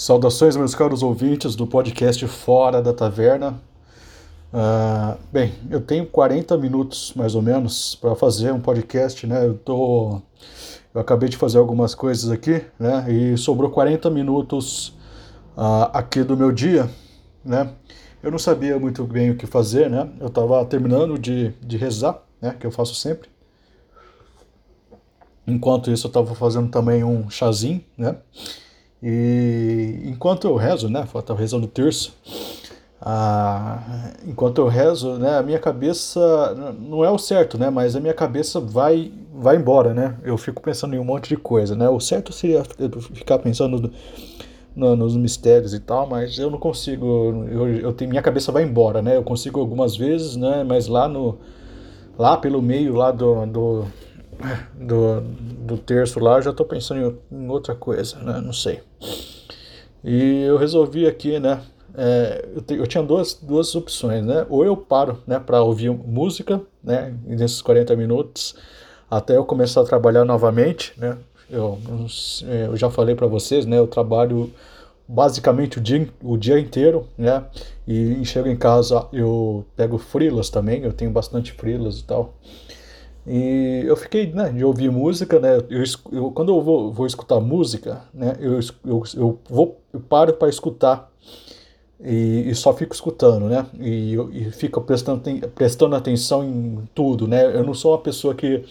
Saudações, meus caros ouvintes do podcast Fora da Taverna. Uh, bem, eu tenho 40 minutos mais ou menos para fazer um podcast, né? Eu tô. Eu acabei de fazer algumas coisas aqui, né? E sobrou 40 minutos uh, aqui do meu dia, né? Eu não sabia muito bem o que fazer, né? Eu estava terminando de, de rezar, né? Que eu faço sempre. Enquanto isso, eu estava fazendo também um chazinho, né? E enquanto eu rezo, né? Estava rezando o terço. Ah, enquanto eu rezo, né, a minha cabeça não é o certo, né, mas a minha cabeça vai vai embora, né? Eu fico pensando em um monte de coisa, né? O certo seria ficar pensando no, nos mistérios e tal, mas eu não consigo, eu, eu tenho, minha cabeça vai embora, né? Eu consigo algumas vezes, né, mas lá no lá pelo meio lá do, do do, do terço lá, eu já estou pensando em, em, outra coisa, né? Não sei. E eu resolvi aqui, né? É, eu, te, eu, tinha duas, duas opções, né? Ou eu paro, né, para ouvir música, né, nesses 40 minutos, até eu começar a trabalhar novamente, né? Eu, eu já falei para vocês, né? Eu trabalho basicamente o dia, o dia inteiro, né? E chego em casa, eu pego frilas também, eu tenho bastante frilas e tal. E eu fiquei, né, de ouvir música, né, eu, eu quando eu vou, vou escutar música, né, eu, eu, eu, vou, eu paro para escutar e, e, só fico escutando, né, e, e fico prestando, prestando atenção em tudo, né, eu não sou uma pessoa que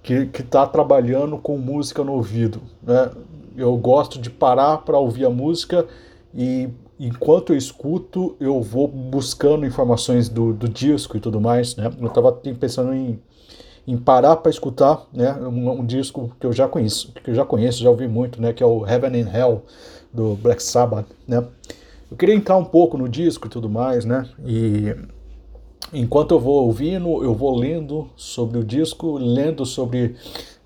que está trabalhando com música no ouvido, né, eu gosto de parar para ouvir a música e enquanto eu escuto, eu vou buscando informações do, do disco e tudo mais, né? Eu estava pensando em em parar para escutar né, um, um, disco que eu já conheço, que eu já conheço, já ouvi muito, né, que é o Heaven and Hell do Black Sabbath, né? Eu queria entrar um pouco no disco e tudo mais, né? E enquanto eu vou ouvindo, eu vou lendo sobre o disco, lendo sobre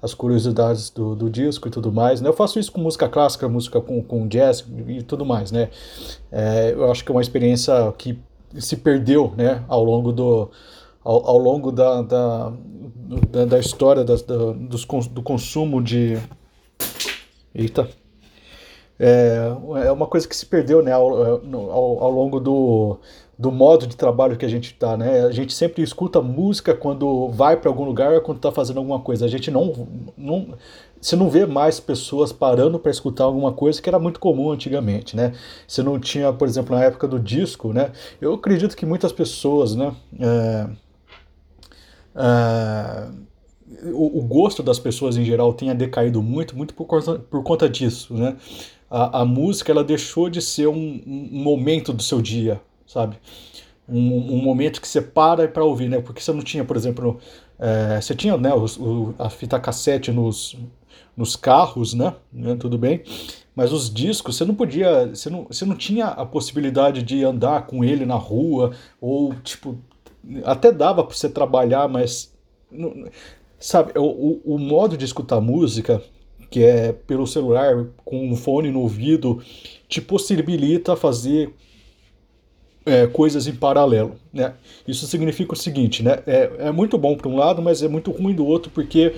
as curiosidades do, do disco e tudo mais. Né? Eu faço isso com música clássica, música com, com jazz e tudo mais, né? É, eu acho que é uma experiência que se perdeu, né, ao longo do, ao, ao longo da, da, da, da história da, da, dos, do consumo de. Eita! É, é uma coisa que se perdeu né, ao, ao, ao longo do, do modo de trabalho que a gente está, né? A gente sempre escuta música quando vai para algum lugar ou quando está fazendo alguma coisa. A gente não, não você não vê mais pessoas parando para escutar alguma coisa que era muito comum antigamente, né? Você não tinha, por exemplo, na época do disco, né? Eu acredito que muitas pessoas, né? É, uh, o, o, gosto das pessoas em geral tenha decaído muito, muito por conta, por conta disso, né? A, a música ela deixou de ser um, um momento do seu dia, sabe? Um, um momento que você para para ouvir, né? Porque você não tinha, por exemplo, é, você tinha né, os, o, a fita cassete nos, nos carros, né? né? Tudo bem. Mas os discos, você não podia, você não, você não tinha a possibilidade de andar com ele na rua ou, tipo, até dava para você trabalhar, mas sabe, o, o modo de escutar música, que é pelo celular, com um fone no ouvido, te possibilita fazer é, coisas em paralelo. Né? Isso significa o seguinte, né? é, é muito bom para um lado, mas é muito ruim do outro, porque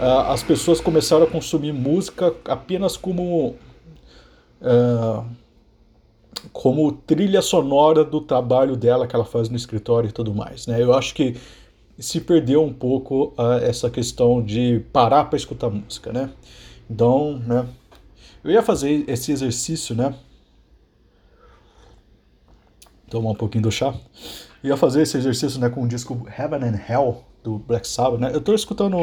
as pessoas começaram a consumir música apenas como. Uh, como trilha sonora do trabalho dela que ela faz no escritório e tudo mais. Né? Eu acho que se perdeu um pouco uh, essa questão de parar para escutar música, né? Então, né? Eu ia fazer esse exercício, né? Tomar um pouquinho do chá. Eu ia fazer esse exercício, né, com o disco Heaven and Hell do Black Sabbath, né? Eu tô escutando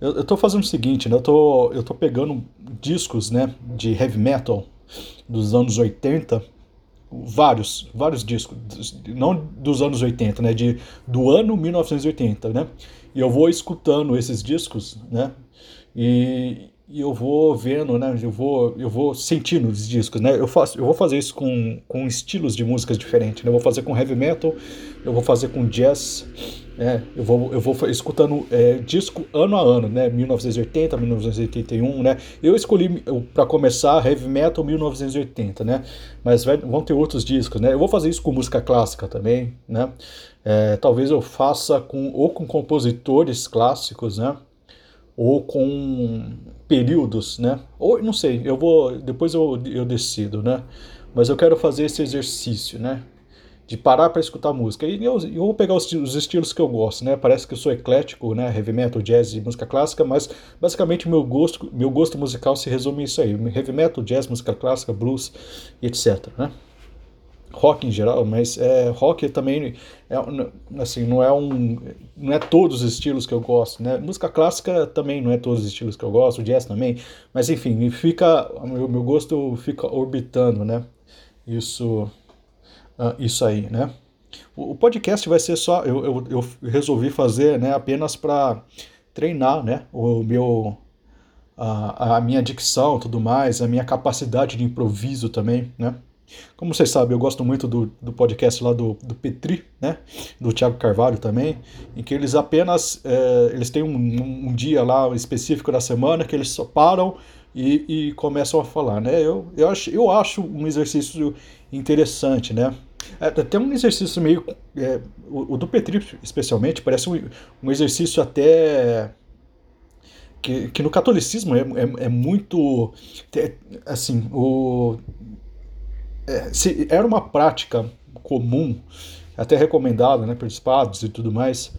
eu, tô fazendo o seguinte, né? Eu tô eu tô pegando discos, né, de heavy metal dos anos 80, vários, vários discos, não dos anos 80, né, de, do ano 1980, né, e eu vou escutando esses discos, né, e, e eu vou vendo, né, eu vou, eu vou sentindo os discos, né, eu, faço, eu vou fazer isso com, com estilos de músicas diferentes, né, eu vou fazer com heavy metal, eu vou fazer com jazz, é, eu vou, eu vou escutando é, disco ano a ano, né? 1980, 1981, né? Eu escolhi para começar heavy metal 1980, né? Mas vai, vão ter outros discos, né? Eu vou fazer isso com música clássica também, né? É, talvez eu faça com ou com compositores clássicos, né? Ou com períodos, né? Ou não sei, eu vou depois eu, eu decido, né? Mas eu quero fazer esse exercício, né? De parar para escutar música. E eu, eu vou pegar os, os, estilos que eu gosto, né? Parece que eu sou eclético, né? Heavy metal, jazz e música clássica, mas basicamente meu gosto, meu gosto musical se resume isso aí: heavy metal, jazz, música clássica, blues etc, né? Rock em geral, mas é, rock também é, assim, não é um não é todos os estilos que eu gosto, né? Música clássica também não é todos os estilos que eu gosto, jazz também, mas enfim, fica meu, meu gosto fica orbitando, né? Isso uh, isso aí, né? O, o, podcast vai ser só eu, eu, eu resolvi fazer, né, apenas para treinar, né, o meu a, a minha dicção, tudo mais, a minha capacidade de improviso também, né? Como vocês sabem, eu gosto muito do, do podcast lá do, do Petri, né? Do Thiago Carvalho também, em que eles apenas é, eles têm um, um, dia lá específico da semana que eles só param e, e começam a falar, né? Eu, eu, acho, eu acho um exercício interessante, né? É, até um exercício meio. É, o, o, do Petri, especialmente, parece um, um exercício até. Que, que no catolicismo é, é, é muito. Assim, o é, se, era uma prática comum, até recomendada né, pelos padres e tudo mais,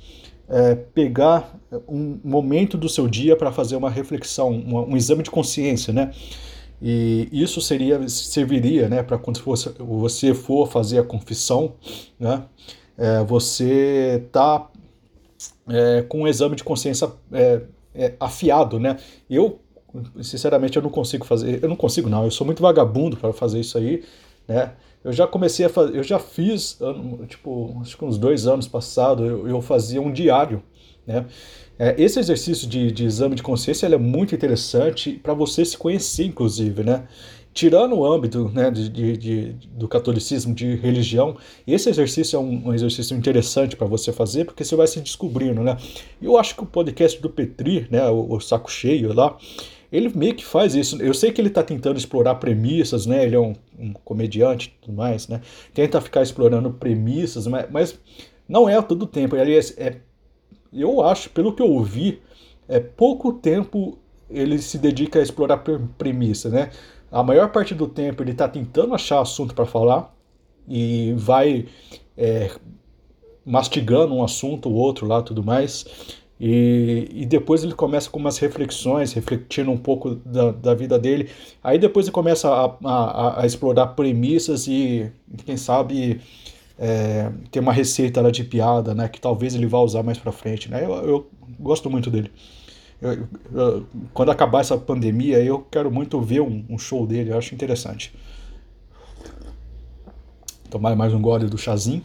é, pegar um momento do seu dia para fazer uma reflexão, um, um, exame de consciência, né? E isso seria serviria, né, para quando fosse, você for fazer a confissão, né? É, você tá é, com um exame de consciência é, é, afiado, né? Eu sinceramente eu não consigo fazer, eu não consigo não, eu sou muito vagabundo para fazer isso aí né? Eu já comecei a fazer, eu já fiz, tipo, acho que uns dois anos passados, eu, eu fazia um diário, né? É, esse exercício de, de, exame de consciência é muito interessante para você se conhecer, inclusive, né? Tirando o âmbito né, de, de, de, do catolicismo, de religião, esse exercício é um, um exercício interessante para você fazer, porque você vai se descobrindo, né? Eu acho que o podcast do Petri, né, o, o Saco Cheio lá, ele meio que faz isso. Eu sei que ele está tentando explorar premissas, né? Ele é um, um comediante e tudo mais, né? Tenta ficar explorando premissas, mas, mas não é todo o tempo. Aliás, é, eu acho, pelo que eu ouvi, é pouco tempo ele se dedica a explorar premissa, né? A maior parte do tempo ele está tentando achar assunto para falar e vai é, mastigando um assunto, o outro lá, tudo mais. E, e depois ele começa com umas reflexões, refletindo um pouco da, da vida dele. Aí depois ele começa a, a, a explorar premissas e, quem sabe, é, ter uma receita lá de piada, né? Que talvez ele vá usar mais pra frente, né? Eu, eu gosto muito dele. Eu, eu, quando acabar essa pandemia, eu quero muito ver um, um show dele, eu acho interessante. Tomar mais um gole do chazinho.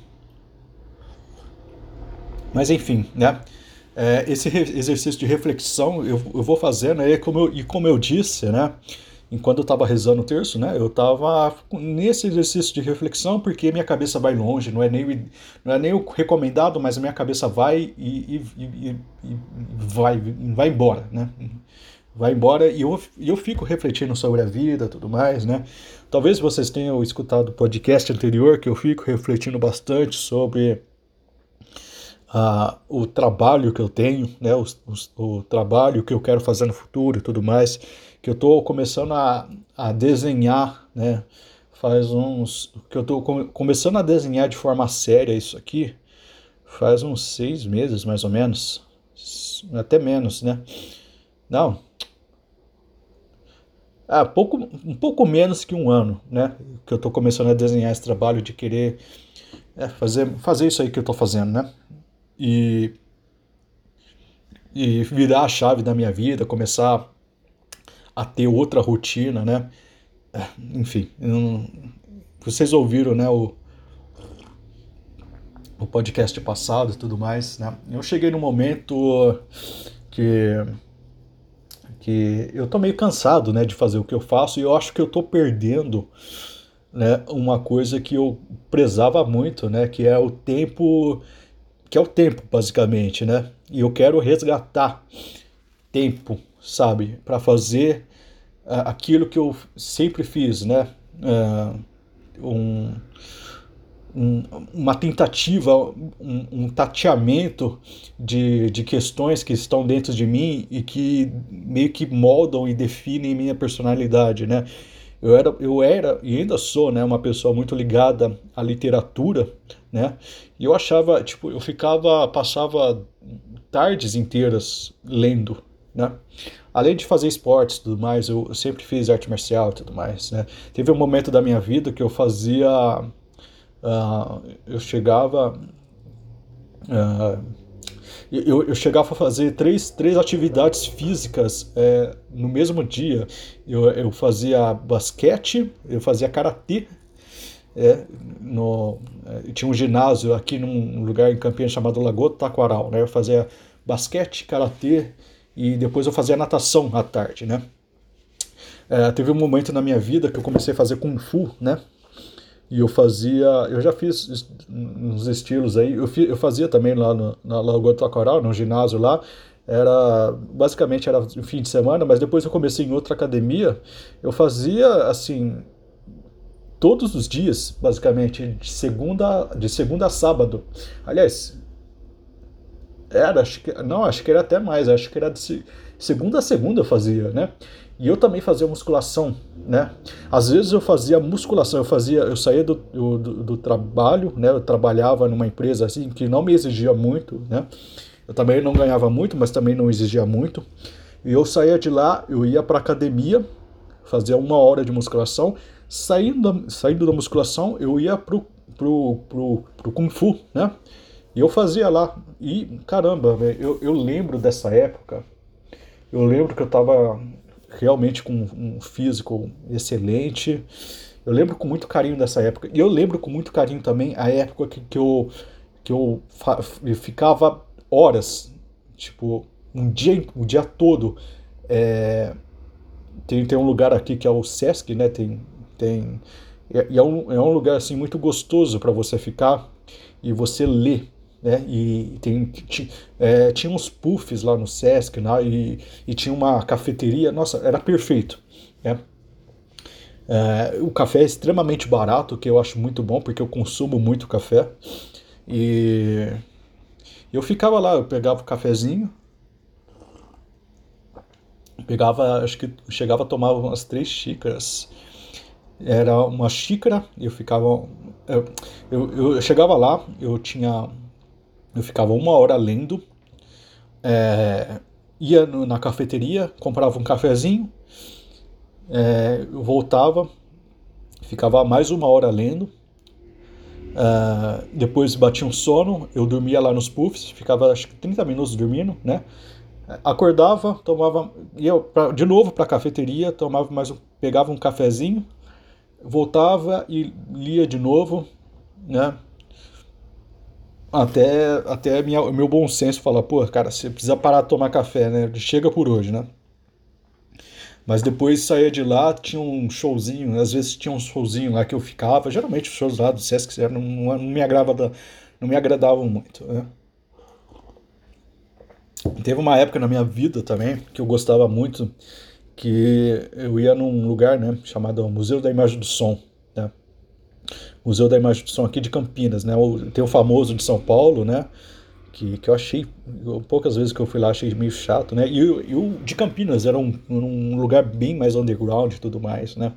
Mas enfim, né? É, esse exercício de reflexão eu, eu vou fazendo, né, e como eu, e como eu disse, né, enquanto eu estava rezando o terço, né, eu estava nesse exercício de reflexão porque minha cabeça vai longe, não é nem, não é nem o recomendado, mas a minha cabeça vai e, e, e, e vai, vai embora, né, vai embora e eu, eu fico refletindo sobre a vida tudo mais, né. Talvez vocês tenham escutado o podcast anterior que eu fico refletindo bastante sobre o trabalho que eu tenho, né, o, o, o, trabalho que eu quero fazer no futuro e tudo mais, que eu estou começando a, a desenhar, né, faz uns, que eu estou começando a desenhar de forma séria isso aqui, faz uns seis meses mais ou menos, até menos, né, não, ah, pouco, um pouco menos que um ano, né, que eu estou começando a desenhar esse trabalho de querer é, fazer, fazer isso aí que eu estou fazendo, né, e, e virar a chave da minha vida, começar a ter outra rotina, né? É, enfim, não, vocês ouviram, né, o, o podcast passado e tudo mais, né? Eu cheguei num momento que que eu tô meio cansado, né, de fazer o que eu faço e eu acho que eu tô perdendo, né, uma coisa que eu prezava muito, né, que é o tempo que é o tempo, basicamente, né? E eu quero resgatar tempo, sabe, para fazer uh, aquilo que eu sempre fiz, né? Uh, um, um, uma tentativa, um, um, tateamento de, de questões que estão dentro de mim e que meio que moldam e definem minha personalidade, né? Eu era, eu era e ainda sou, né, uma pessoa muito ligada à literatura, né? E eu achava, tipo, eu ficava, passava tardes inteiras lendo, né? Além de fazer esportes e tudo mais, eu sempre fiz arte marcial e tudo mais, né? Teve um momento da minha vida que eu fazia Uh, eu chegava. Uh, eu, eu, chegava a fazer três, três atividades físicas é, no mesmo dia. Eu, eu fazia basquete, eu fazia karatê. É, no, é, tinha um ginásio aqui num lugar em Campinas chamado Lagoa do Taquaral. Né? Eu fazia basquete, karatê e depois eu fazia natação à tarde. Né? É, teve um momento na minha vida que eu comecei a fazer Kung Fu, né? E eu fazia, eu já fiz uns estilos aí, eu, eu fazia também lá no, na Lagoa Taquaral, no ginásio lá, era basicamente era fim de semana, mas depois eu comecei em outra academia, eu fazia assim todos os dias, basicamente, de segunda, de segunda a sábado. Aliás, era, acho que, não, acho que era até mais, acho que era de segunda a segunda eu fazia, né? E eu também fazia musculação, né? Às vezes eu fazia musculação, eu fazia, eu saía do, do, do, trabalho, né? Eu trabalhava numa empresa assim que não me exigia muito, né? Eu também não ganhava muito, mas também não exigia muito. E eu saía de lá, eu ia para academia, fazia uma hora de musculação. Saindo da, saindo da musculação, eu ia pro, pro, pro, pro Kung Fu, né? E eu fazia lá. E caramba, eu, eu lembro dessa época. Eu lembro que eu tava realmente com um físico excelente. Eu lembro com muito carinho dessa época. E eu lembro com muito carinho também a época que, que eu, que eu, eu ficava horas, tipo, um dia, um dia todo. É, tem, tem um lugar aqui que é o Sesc, né? Tem, tem, e é um, é um lugar assim muito gostoso para você ficar e você ler né? E tem, tinha, é, tinha uns puffs lá no Sesc, né? e, e tinha uma cafeteria, nossa, era perfeito, né? É, o café é extremamente barato, que eu acho muito bom, porque eu consumo muito café. E eu ficava lá, eu pegava o cafezinho, pegava, acho que chegava a tomar umas três xícaras. Era uma xícara, eu ficava. Eu, eu, eu chegava lá, eu tinha eu ficava uma hora lendo, é, ia no, na cafeteria, comprava um cafezinho, é, eu voltava, ficava mais uma hora lendo, é, depois batia um sono, eu dormia lá nos puffs, ficava acho que 30 minutos dormindo, né? Acordava, tomava, ia pra, de novo para a cafeteria, tomava mais um, pegava um cafezinho, voltava e lia de novo, né? até, até minha, meu bom senso fala, pô, cara, você precisa parar de tomar café, né? Chega por hoje, né? Mas depois saía de lá, tinha um showzinho, às vezes tinha um showzinho lá que eu ficava, geralmente os shows lá do Sesc não, não, me, não me agradavam muito, né? Teve uma época na minha vida também que eu gostava muito, que eu ia num lugar, né, chamado Museu da Imagem do Som, né? Museu da Imagem do Som aqui de Campinas, né? Tem o famoso de São Paulo, né? Que, que eu achei, poucas vezes que eu fui lá, achei meio chato, né? E, e o de Campinas era um, um lugar bem mais underground e tudo mais, né?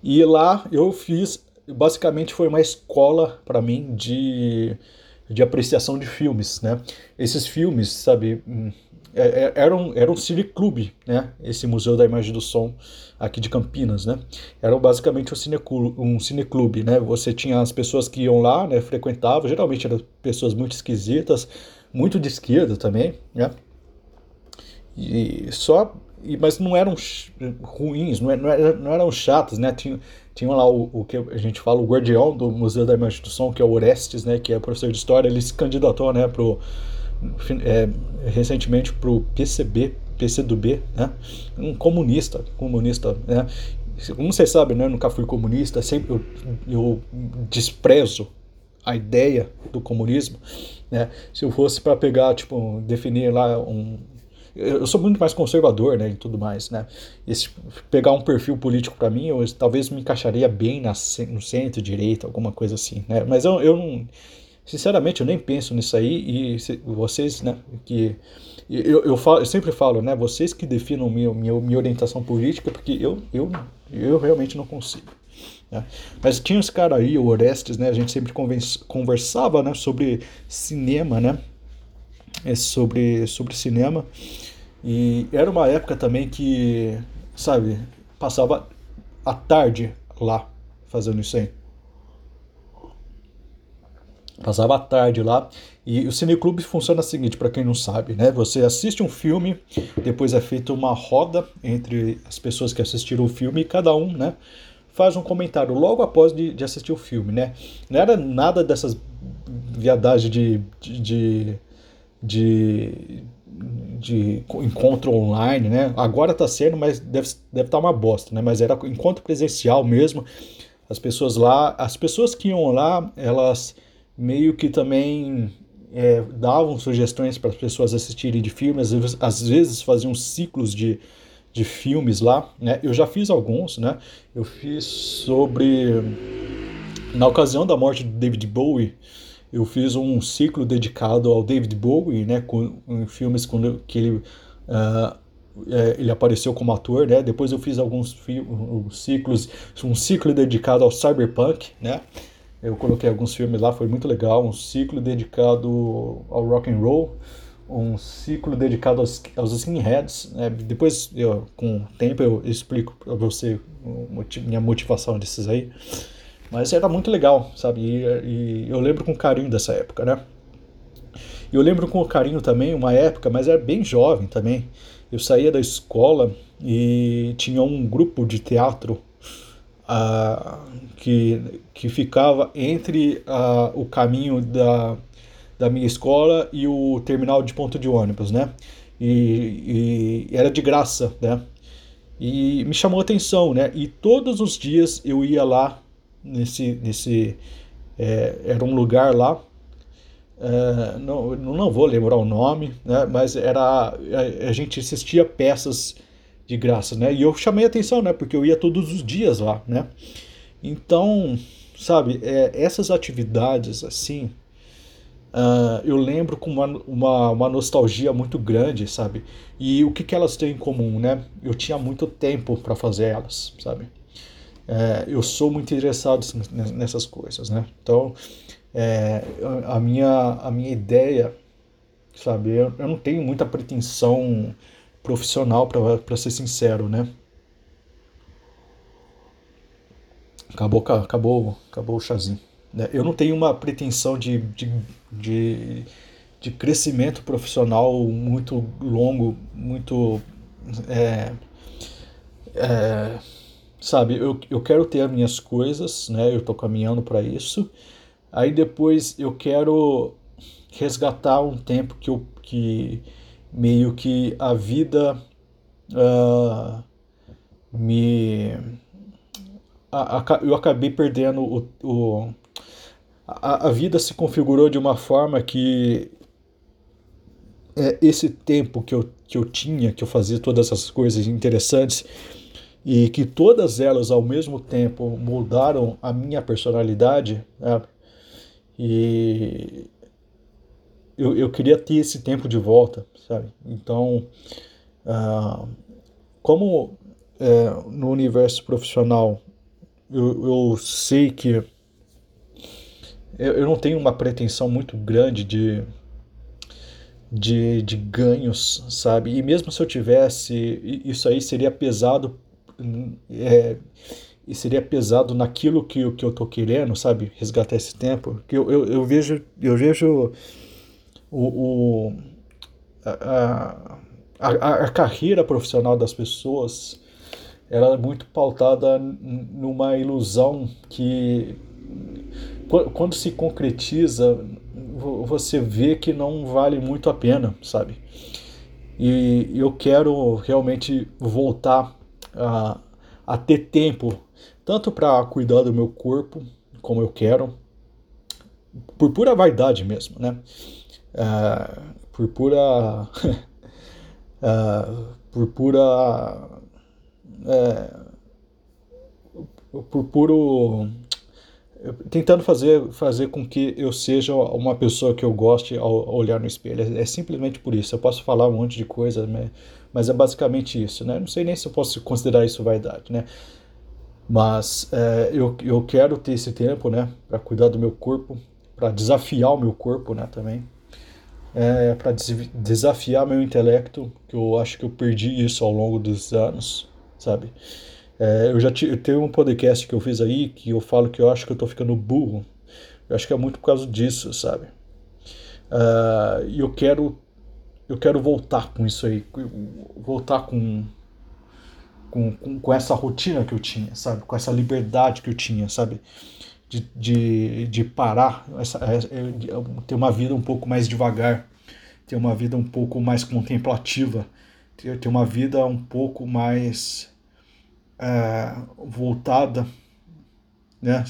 E lá eu fiz, basicamente foi uma escola para mim de, de apreciação de filmes, né? Esses filmes, sabe, hum, é, é, era um, era um cineclube, né? Esse Museu da Imagem do Som aqui de Campinas, né? Era basicamente um cineclube, um né? Você tinha as pessoas que iam lá, né? Frequentavam, geralmente eram pessoas muito esquisitas, muito de esquerda também, né? E só, mas não eram ruins, não, eram, não eram chatos, né? Tinha, tinha lá o, o, que a gente fala, o guardião do Museu da Imagem do Som, que é o Orestes, né? Que é professor de história, ele se candidatou, né? Pro, é, recentemente para o PCB, PCdoB, né? um comunista, comunista, né? Como vocês sabem, né? eu nunca fui comunista, sempre eu, eu desprezo a ideia do comunismo, né? Se eu fosse para pegar, tipo, definir lá um, eu sou muito mais conservador, né, e tudo mais, né. Esse, pegar um perfil político para mim, eu talvez me encaixaria bem na, no centro-direita, alguma coisa assim, né. Mas eu, eu não, sinceramente, eu nem penso nisso aí e vocês, né, que eu, eu, falo, eu sempre falo, né, vocês que definam minha, minha, minha orientação política, porque eu, eu, eu realmente não consigo. Né? Mas tinha esse cara aí, o Orestes, né? A gente sempre conversava né, sobre cinema, né? É sobre, sobre cinema. E era uma época também que, sabe, passava a tarde lá fazendo isso aí. Passava a tarde lá. E o Cineclube funciona o seguinte, para quem não sabe, né? Você assiste um filme, depois é feita uma roda entre as pessoas que assistiram o filme e cada um, né? faz um comentário logo após de, de assistir o filme, né? Não era nada dessas viadagens de, de, de, de, encontro online, né? Agora tá sendo, mas deve estar deve tá uma bosta, né? Mas era encontro presencial mesmo. As pessoas lá, as pessoas que iam lá, elas meio que também é, davam sugestões para as pessoas assistirem de filmes, às vezes faziam ciclos de, de filmes lá, né? Eu já fiz alguns, né? Eu fiz sobre na ocasião da morte de David Bowie, eu fiz um ciclo dedicado ao David Bowie, né? Com, em filmes quando que ele uh, ele apareceu como ator, né? Depois eu fiz alguns ciclos, um ciclo dedicado ao cyberpunk, né? Eu coloquei alguns filmes lá, foi muito legal. Um ciclo dedicado ao rock and roll um ciclo dedicado aos, aos skinheads. Né? Depois, eu, com o tempo, eu explico para você minha motivação desses aí. Mas era muito legal, sabe? E, e, eu lembro com carinho dessa época, né? Eu lembro com carinho também uma época, mas era bem jovem também. Eu saía da escola e tinha um grupo de teatro que, que ficava entre o caminho da da minha escola e o terminal de ponto de ônibus, né? E, e era de graça, né? E me chamou a atenção, né? E todos os dias eu ia lá nesse, nesse é, era um lugar lá, é, não, não vou lembrar o nome, né? Mas era a, a gente assistia peças de graça, né? E eu chamei atenção, né? Porque eu ia todos os dias lá, né? Então, sabe, é, essas atividades assim Uh, eu lembro com uma, uma, uma, nostalgia muito grande, sabe? E o que, que elas têm em comum, né? Eu tinha muito tempo para fazer elas, sabe? É, eu sou muito interessado nessas coisas, né? Então, é, a, minha, a minha ideia, sabe? Eu, eu não tenho muita pretensão profissional, para ser sincero, né? Acabou, acabou, acabou o chazinho. Né? Eu não tenho uma pretensão de, de, de, de crescimento profissional muito longo, muito. É, é, sabe, eu, eu quero ter as minhas coisas, né? Eu estou caminhando para isso. Aí depois eu quero resgatar um tempo que eu que meio que a vida uh, me a, a, eu acabei perdendo o, o a, a vida se configurou de uma forma que é, esse tempo que eu, que eu tinha, que eu fazia todas essas coisas interessantes, e que todas elas ao mesmo tempo moldaram a minha personalidade, né? e eu, eu queria ter esse tempo de volta, sabe? Então, uh, como é, no universo profissional eu, eu sei que eu, eu não tenho uma pretensão muito grande de, de, de ganhos, sabe? E mesmo se eu tivesse, isso aí seria pesado. É, e seria pesado naquilo que, que eu tô querendo, sabe? Resgatar esse tempo. Que eu, eu, eu vejo, eu vejo o, o a, a, a, carreira profissional das pessoas ela é muito pautada numa ilusão que quando se concretiza, você vê que não vale muito a pena, sabe? E eu quero realmente voltar a, a ter tempo, tanto para cuidar do meu corpo, como eu quero, por pura vaidade mesmo, né? É, por pura. uh, por pura. É, por puro. Tentando fazer, fazer com que eu seja uma pessoa que eu goste ao olhar no espelho. É, é simplesmente por isso. Eu posso falar um monte de coisa, né? mas é basicamente isso, né? Não sei nem se eu posso considerar isso vaidade, né? Mas é, eu, eu quero ter esse tempo, né? Para cuidar do meu corpo, para desafiar o meu corpo, né? Também. É, para desafiar meu intelecto, que eu acho que eu perdi isso ao longo dos anos, sabe? É, eu já tenho um podcast que eu fiz aí que eu falo que eu acho que eu tô ficando burro. Eu acho que é muito por causa disso, sabe? Uh, e eu quero eu quero voltar com isso aí, voltar com, com, com, com, essa rotina que eu tinha, sabe? Com essa liberdade que eu tinha, sabe? De, de, de parar, essa, é, é, de ter uma vida um pouco mais devagar, ter uma vida um pouco mais contemplativa, ter, ter uma vida um pouco mais é, voltada né,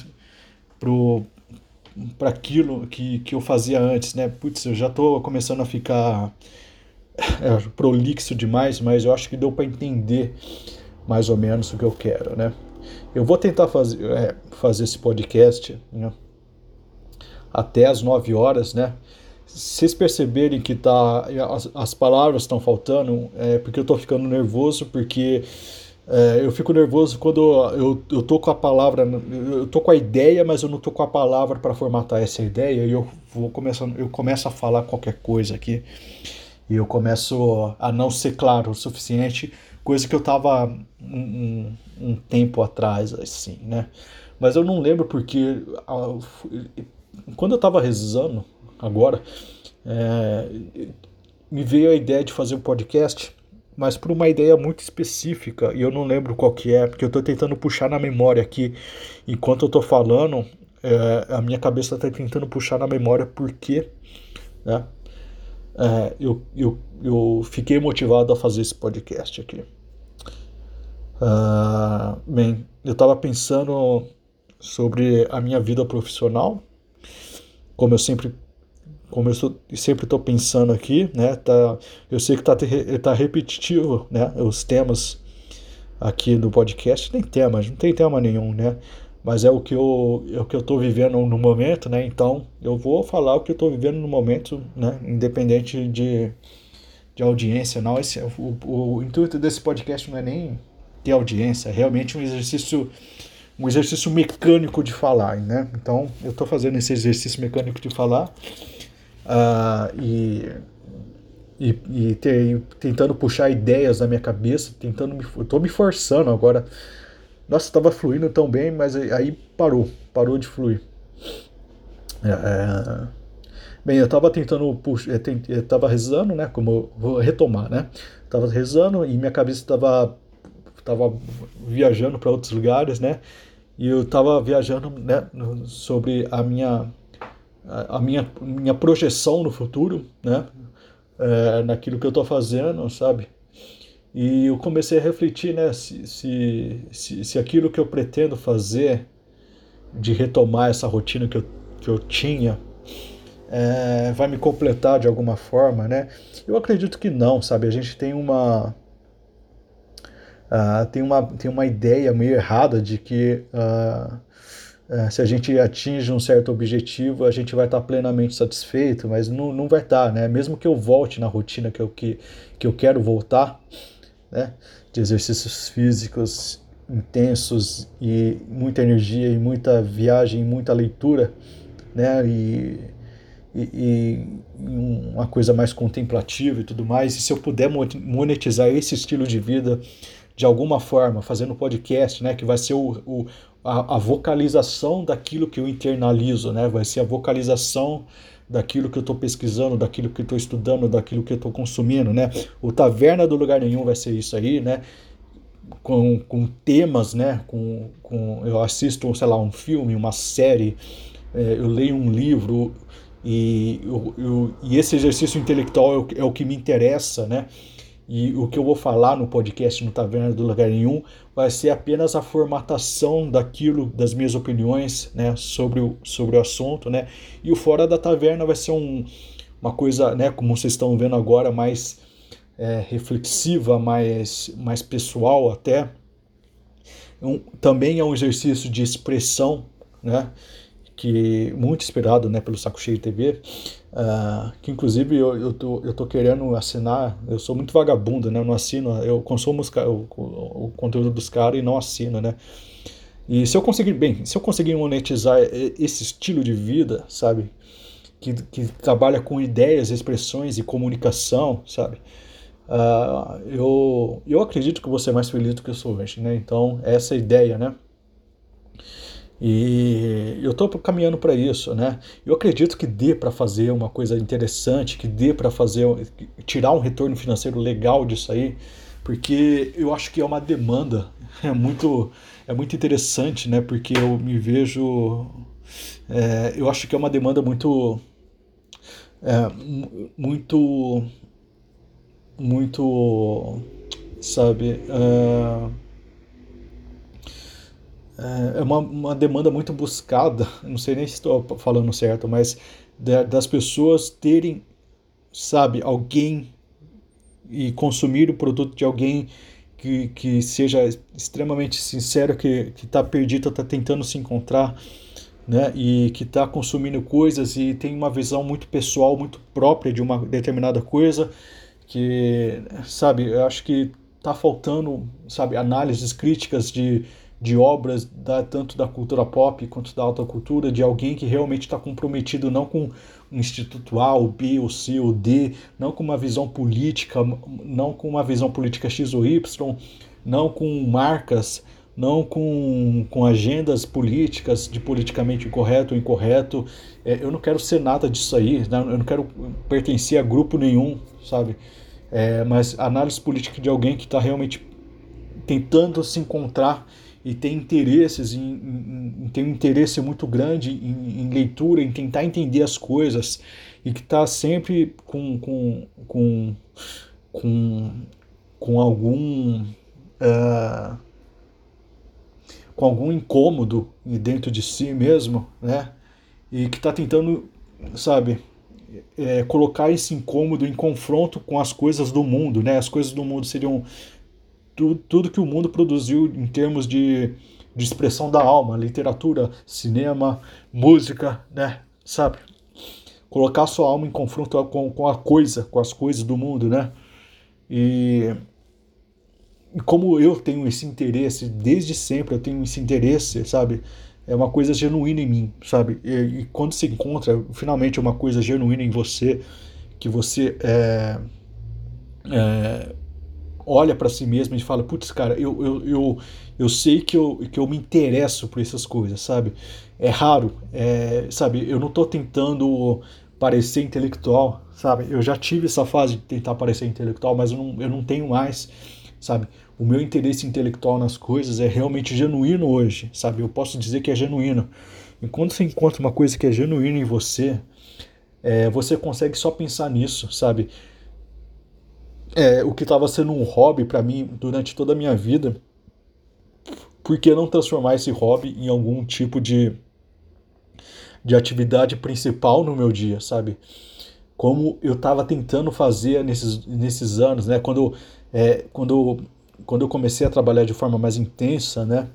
para aquilo que, que eu fazia antes, né? Putz, eu já estou começando a ficar é, prolixo demais, mas eu acho que deu para entender mais ou menos o que eu quero, né? Eu vou tentar fazer, é, fazer esse podcast né, até as 9 horas, né? Se vocês perceberem que tá, as, as palavras estão faltando, é porque eu estou ficando nervoso, porque é, eu fico nervoso quando eu, eu tô com a palavra, eu tô com a ideia, mas eu não tô com a palavra para formatar essa ideia e eu vou começando, eu começo a falar qualquer coisa aqui e eu começo a não ser claro o suficiente, coisa que eu tava um, um, um tempo atrás, assim, né? Mas eu não lembro porque quando eu tava rezando agora, é, me veio a ideia de fazer um podcast, mas por uma ideia muito específica, e eu não lembro qual que é, porque eu estou tentando puxar na memória aqui, enquanto eu estou falando, é, a minha cabeça está tentando puxar na memória porque né, é, eu, eu, eu fiquei motivado a fazer esse podcast aqui. Uh, bem, eu estava pensando sobre a minha vida profissional, como eu sempre como eu sempre estou pensando aqui, né? Tá, eu sei que está tá repetitivo, né? Os temas aqui do podcast tem temas, não tem tema nenhum, né? Mas é o que eu é o que eu estou vivendo no momento, né? Então eu vou falar o que eu estou vivendo no momento, né? Independente de, de audiência, não. Esse, o, o intuito desse podcast não é nem ter audiência, é realmente um exercício um exercício mecânico de falar, né? Então eu estou fazendo esse exercício mecânico de falar uh, e, e, e ter, tentando puxar ideias na minha cabeça, tentando me, eu tô me forçando agora. Nossa, estava fluindo tão bem, mas aí parou, parou de fluir. É, é bem, eu estava tentando puxar, eu estava rezando, né? Como vou retomar, né? Estava rezando e minha cabeça estava tava viajando para outros lugares, né? E eu estava viajando né, sobre a minha a, minha, minha projeção no futuro, né? É, naquilo que eu estou fazendo, sabe? E eu comecei a refletir, né? Se, se, se, se, aquilo que eu pretendo fazer, de retomar essa rotina que eu, que eu tinha, é, vai me completar de alguma forma, né? Eu acredito que não, sabe? A gente tem uma. Uh, tem, uma, tem uma ideia meio errada de que uh, se a gente atinge um certo objetivo, a gente vai estar plenamente satisfeito, mas não, não vai estar, né? Mesmo que eu volte na rotina que eu, que, que eu quero voltar, né? De exercícios físicos intensos e muita energia e muita viagem, muita leitura, né? E, e, e, uma coisa mais contemplativa e tudo mais. E se eu puder monetizar esse estilo de vida de alguma forma, fazendo podcast, né? Que vai ser o, o a, a, vocalização daquilo que eu internalizo, né? Vai ser a vocalização daquilo que eu estou pesquisando, daquilo que eu estou estudando, daquilo que eu estou consumindo, né? O Taverna do Lugar Nenhum vai ser isso aí, né? Com, com temas, né? Com, com, eu assisto, sei lá, um filme, uma série, é, eu leio um livro e, eu, eu, e esse exercício intelectual é o, é o que me interessa, né? E o que eu vou falar no podcast no Taverna do Lugar Nenhum vai ser apenas a formatação daquilo, das minhas opiniões né, sobre, o, sobre o assunto. Né? E o Fora da Taverna vai ser um, uma coisa, né, como vocês estão vendo agora, mais é, reflexiva, mais, mais pessoal até. Um, também é um exercício de expressão, né? que muito esperado né, pelo Saco Cheio TV, uh, que inclusive eu, eu, tô, eu tô querendo assinar, eu sou muito vagabundo, né, eu não assino, eu consumo os, o, o, conteúdo dos caras e não assino, né, e se eu conseguir, bem, se eu conseguir monetizar esse estilo de vida, sabe, que, que trabalha com ideias, expressões e comunicação, sabe, uh, eu, eu acredito que vou ser mais feliz do que eu sou hoje, né, então essa é a ideia, né, e eu estou caminhando para isso, né? Eu acredito que dê para fazer uma coisa interessante, que dê para fazer tirar um retorno financeiro legal disso aí, porque eu acho que é uma demanda é muito é muito interessante, né? Porque eu me vejo é, eu acho que é uma demanda muito é, muito muito sabe uh, é, é uma, uma demanda muito buscada, não sei nem se estou falando certo, mas das pessoas terem, sabe, alguém e consumir o produto de alguém que, que seja extremamente sincero, que está perdido, está tentando se encontrar, né, e que está consumindo coisas e tem uma visão muito pessoal, muito própria de uma determinada coisa, que, sabe, eu acho que está faltando, sabe, análises críticas de de obras da, tanto da cultura pop quanto da alta cultura, de alguém que realmente está comprometido não com um instituto A, ou B, ou C, ou D, não com uma visão política, não com uma visão política X ou Y, não com marcas, não com, com agendas políticas de politicamente correto ou incorreto. É, eu não quero ser nada disso aí, né? eu não quero pertencer a grupo nenhum, sabe? É, mas análise política de alguém que está realmente tentando se encontrar e tem interesses, em, em, em, tem um interesse muito grande em, leitura, em tentar entender as coisas e que está sempre com, com, com, com, com algum uh, com algum incômodo dentro de si mesmo, né? E que está tentando, sabe, é, colocar esse incômodo em confronto com as coisas do mundo, né? As coisas do mundo seriam tu, tudo que o mundo produziu em termos de, de expressão da alma, literatura, cinema, música, né? Sabe? Colocar sua alma em confronto com, com a coisa, com as coisas do mundo, né? E, e como eu tenho esse interesse, desde sempre eu tenho esse interesse, sabe? É uma coisa genuína em mim, sabe? E, e quando se encontra finalmente uma coisa genuína em você, que você é, é olha para si mesmo e fala, putz, cara, eu, eu, eu, eu sei que eu, que eu me interesso por essas coisas, sabe? É raro, é, sabe? Eu não tô tentando parecer intelectual, sabe? Eu já tive essa fase de tentar parecer intelectual, mas eu não, eu não tenho mais, sabe? O meu interesse intelectual nas coisas é realmente genuíno hoje, sabe? Eu posso dizer que é genuíno. Enquanto você encontra uma coisa que é genuína em você, é, você consegue só pensar nisso, sabe? É, o que estava sendo um hobby para mim durante toda a minha vida, por que não transformar esse hobby em algum tipo de, de atividade principal no meu dia, sabe? Como eu estava tentando fazer nesses, nesses anos, né? Quando, é, quando, quando eu comecei a trabalhar de forma mais intensa, né?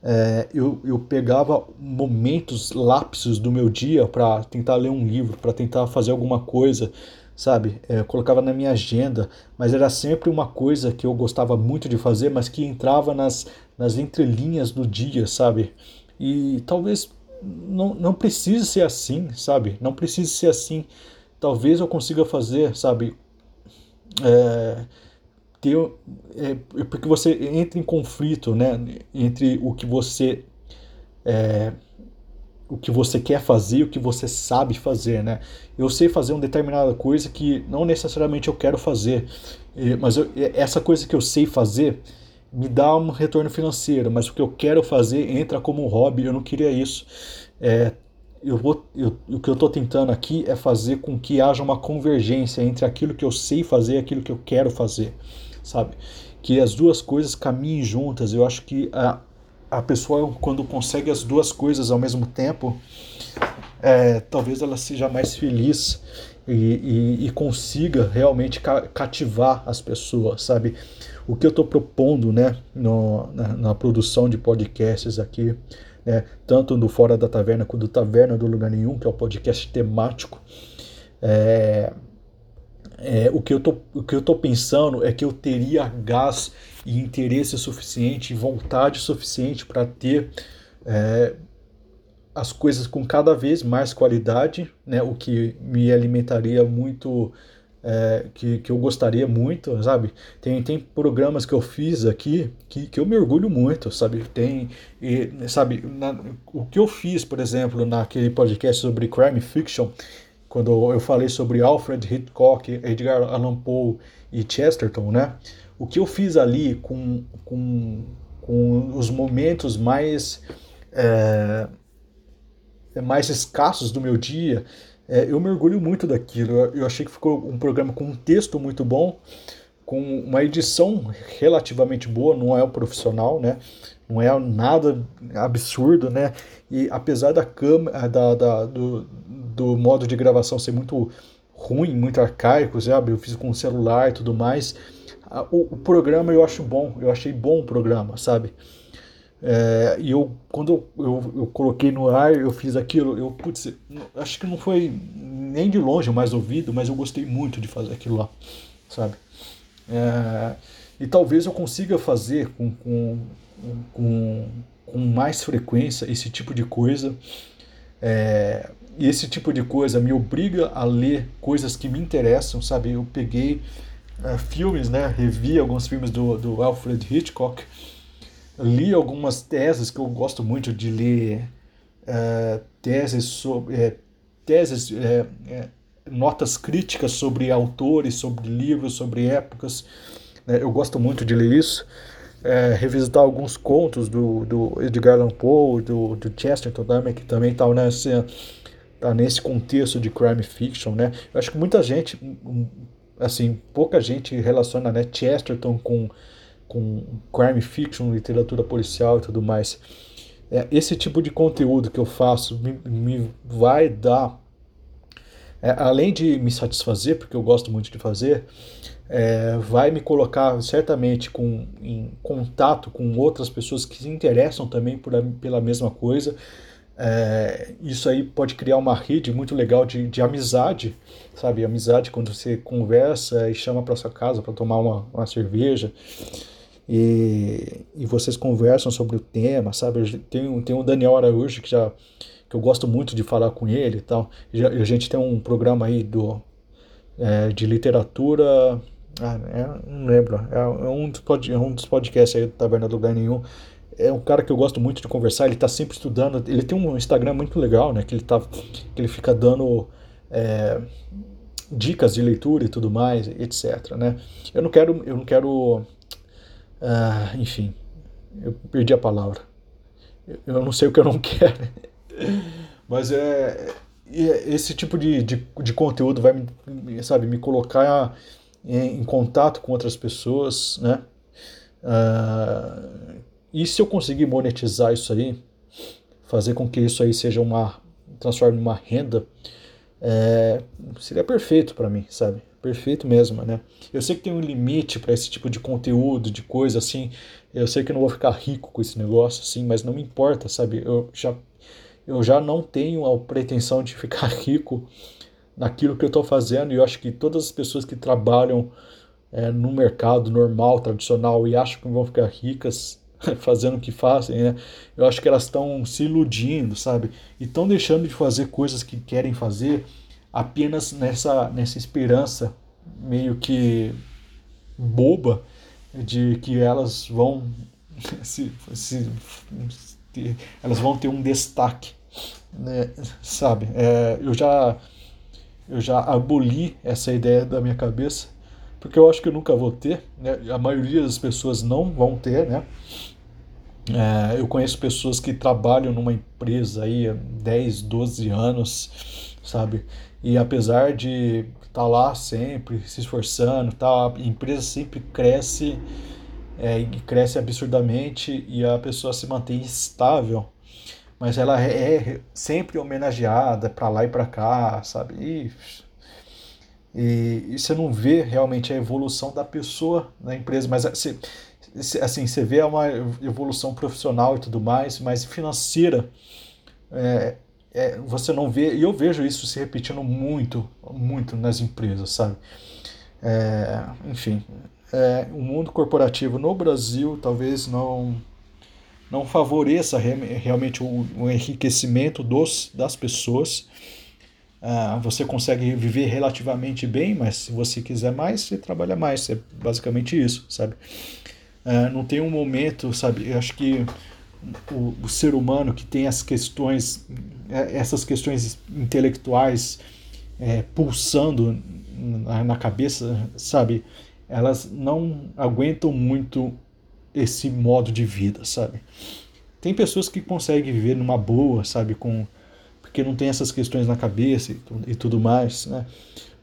É, eu, eu pegava momentos, lapsos do meu dia para tentar ler um livro, para tentar fazer alguma coisa, sabe? É, eu colocava na minha agenda, mas era sempre uma coisa que eu gostava muito de fazer, mas que entrava nas, nas entrelinhas do dia, sabe? E talvez não, não precise ser assim, sabe? Não precise ser assim. Talvez eu consiga fazer, sabe? É, ter, é, porque você entra em conflito, né? Entre o que você é, o que você quer fazer, o que você sabe fazer, né? Eu sei fazer uma determinada coisa que não necessariamente eu quero fazer, mas eu, essa coisa que eu sei fazer me dá um retorno financeiro, mas o que eu quero fazer entra como um hobby, eu não queria isso. É, eu vou, eu, o que eu estou tentando aqui é fazer com que haja uma convergência entre aquilo que eu sei fazer e aquilo que eu quero fazer, sabe? Que as duas coisas caminhem juntas. Eu acho que a, a pessoa, quando consegue as duas coisas ao mesmo tempo, é, talvez ela seja mais feliz e, e, e consiga realmente ca cativar as pessoas, sabe? O que eu estou propondo, né, no, na, na, produção de podcasts aqui, né, tanto do Fora da Taverna quanto do Taverna do Lugar Nenhum, que é o podcast temático, é, é, o, que eu tô, o que eu tô pensando é que eu teria gás e interesse suficiente, vontade suficiente para ter é, as coisas com cada vez mais qualidade, né? O que me alimentaria muito, é, que, que eu gostaria muito, sabe? Tem, tem programas que eu fiz aqui que, que eu me orgulho muito, sabe? Tem, e, sabe, na, o que eu fiz, por exemplo, naquele podcast sobre crime fiction, quando eu falei sobre Alfred Hitchcock, Edgar Allan Poe e Chesterton, né? O que eu fiz ali com, com, com os momentos mais é, mais escassos do meu dia, é, eu me orgulho muito daquilo. Eu, achei que ficou um programa com um texto muito bom, com uma edição relativamente boa, não é o profissional, né? Não é nada absurdo, né? E apesar da câmera, da, da, do, do modo de gravação ser muito ruim, muito arcaico, sabe? Eu fiz com celular e tudo mais. O, o programa eu acho bom, eu achei bom o programa, sabe? É, e eu, quando eu, eu, eu, coloquei no ar, eu fiz aquilo, eu, putz, acho que não foi nem de longe o mais ouvido, mas eu gostei muito de fazer aquilo lá, sabe? É, e talvez eu consiga fazer com, com, com, com mais frequência esse tipo de coisa. É, e esse tipo de coisa me obriga a ler coisas que me interessam, sabe? Eu peguei é, filmes, né? Revi alguns filmes do, do Alfred Hitchcock li algumas teses que eu gosto muito de ler uh, teses sobre uh, teses uh, notas críticas sobre autores sobre livros sobre épocas né? eu gosto muito de ler isso revisitar alguns contos do, do Edgar Allan Poe do, do Chesterton também que também está nesse tá nesse contexto de crime fiction né eu acho que muita gente assim pouca gente relaciona né Chesterton com com crime fiction, literatura policial e tudo mais. É, esse tipo de conteúdo que eu faço me, me vai dar, é, além de me satisfazer, porque eu gosto muito de fazer, é, vai me colocar certamente com, em contato com outras pessoas que se interessam também por, pela mesma coisa. É, isso aí pode criar uma rede muito legal de, de amizade, sabe? Amizade quando você conversa e chama para sua casa para tomar uma, uma cerveja e, e vocês conversam sobre o tema, sabe? Tem, tem o Daniel Araújo que já que eu gosto muito de falar com ele e tal. E a gente tem um programa aí do é, de literatura, ah, é, não lembro, é, é, um dos pod, é um dos podcasts aí do Taverna do Lugar Nenhum. É um cara que eu gosto muito de conversar, ele está sempre estudando, ele tem um Instagram muito legal, né, que ele, tá, que ele fica dando é, dicas de leitura e tudo mais, etc, né. Eu não quero, eu não quero ah, enfim, eu perdi a palavra. Eu não sei o que eu não quero. Mas é, é esse tipo de, de, de, conteúdo vai me, sabe, me colocar em, em contato com outras pessoas, né? Uh, e se eu conseguir monetizar isso aí, fazer com que isso aí seja uma transforme uma renda, é, seria perfeito para mim, sabe? Perfeito mesmo, né? Eu sei que tem um limite para esse tipo de conteúdo, de coisa assim. Eu sei que eu não vou ficar rico com esse negócio assim, mas não me importa, sabe? Eu já eu já não tenho a pretensão de ficar rico naquilo que eu estou fazendo e eu acho que todas as pessoas que trabalham é, no mercado normal, tradicional e acham que vão ficar ricas fazendo o que fazem, né? Eu acho que elas estão se iludindo, sabe? E estão deixando de fazer coisas que querem fazer apenas nessa, nessa esperança meio que boba de que elas vão se, se, se elas vão ter um destaque, né? sabe? É, eu já eu já aboli essa ideia da minha cabeça porque eu acho que eu nunca vou ter, né? A maioria das pessoas não vão ter, né? É, eu conheço pessoas que trabalham numa empresa aí há 10, 12 anos, sabe? E apesar de estar tá lá sempre se esforçando, tá, a empresa sempre cresce é, e cresce absurdamente e a pessoa se mantém estável. mas ela é sempre homenageada para lá e para cá, sabe? E, e, e, você não vê realmente a evolução da pessoa na empresa, mas você, assim, você vê uma evolução profissional e tudo mais, mas financeira é, é, você não vê, e eu vejo isso se repetindo muito, muito nas empresas, sabe? É, enfim, é, o mundo corporativo no Brasil talvez não não favoreça realmente o, o enriquecimento dos, das pessoas. Ah, você consegue viver relativamente bem, mas se você quiser mais, você trabalha mais. É basicamente isso, sabe? Ah, não tem um momento, sabe? Eu acho que o, o ser humano que tem as questões, é, essas questões intelectuais é, pulsando na, na cabeça, sabe? Elas não aguentam muito esse modo de vida, sabe? Tem pessoas que conseguem viver numa boa, sabe, com porque não tem essas questões na cabeça e, e tudo mais, né?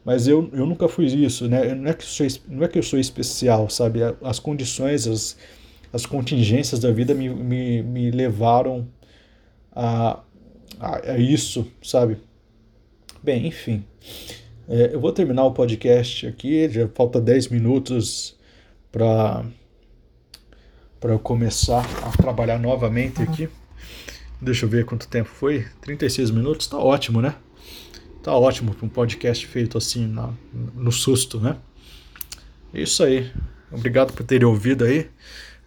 Mas eu, eu nunca fui isso, né? Não é, que sou, não é que eu sou especial, sabe? As condições, as, as contingências da vida me, me, me levaram a, a, a isso, sabe? Bem, enfim. É, eu vou terminar o podcast aqui, já falta 10 minutos para para eu começar a trabalhar novamente aqui. Deixa eu ver quanto tempo foi. 36 minutos, tá ótimo, né? Tá ótimo para um podcast feito assim na, no susto, né? É isso aí. Obrigado por terem ouvido aí.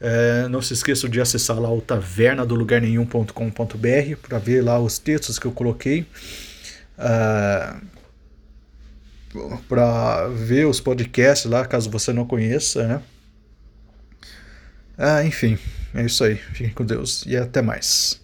É, não se esqueçam de acessar lá o taverna do lugar nenhum.com.br para ver lá os textos que eu coloquei. É, para ver os podcasts lá, caso você não conheça, né? Ah, enfim, é isso aí. Fiquem com Deus e até mais.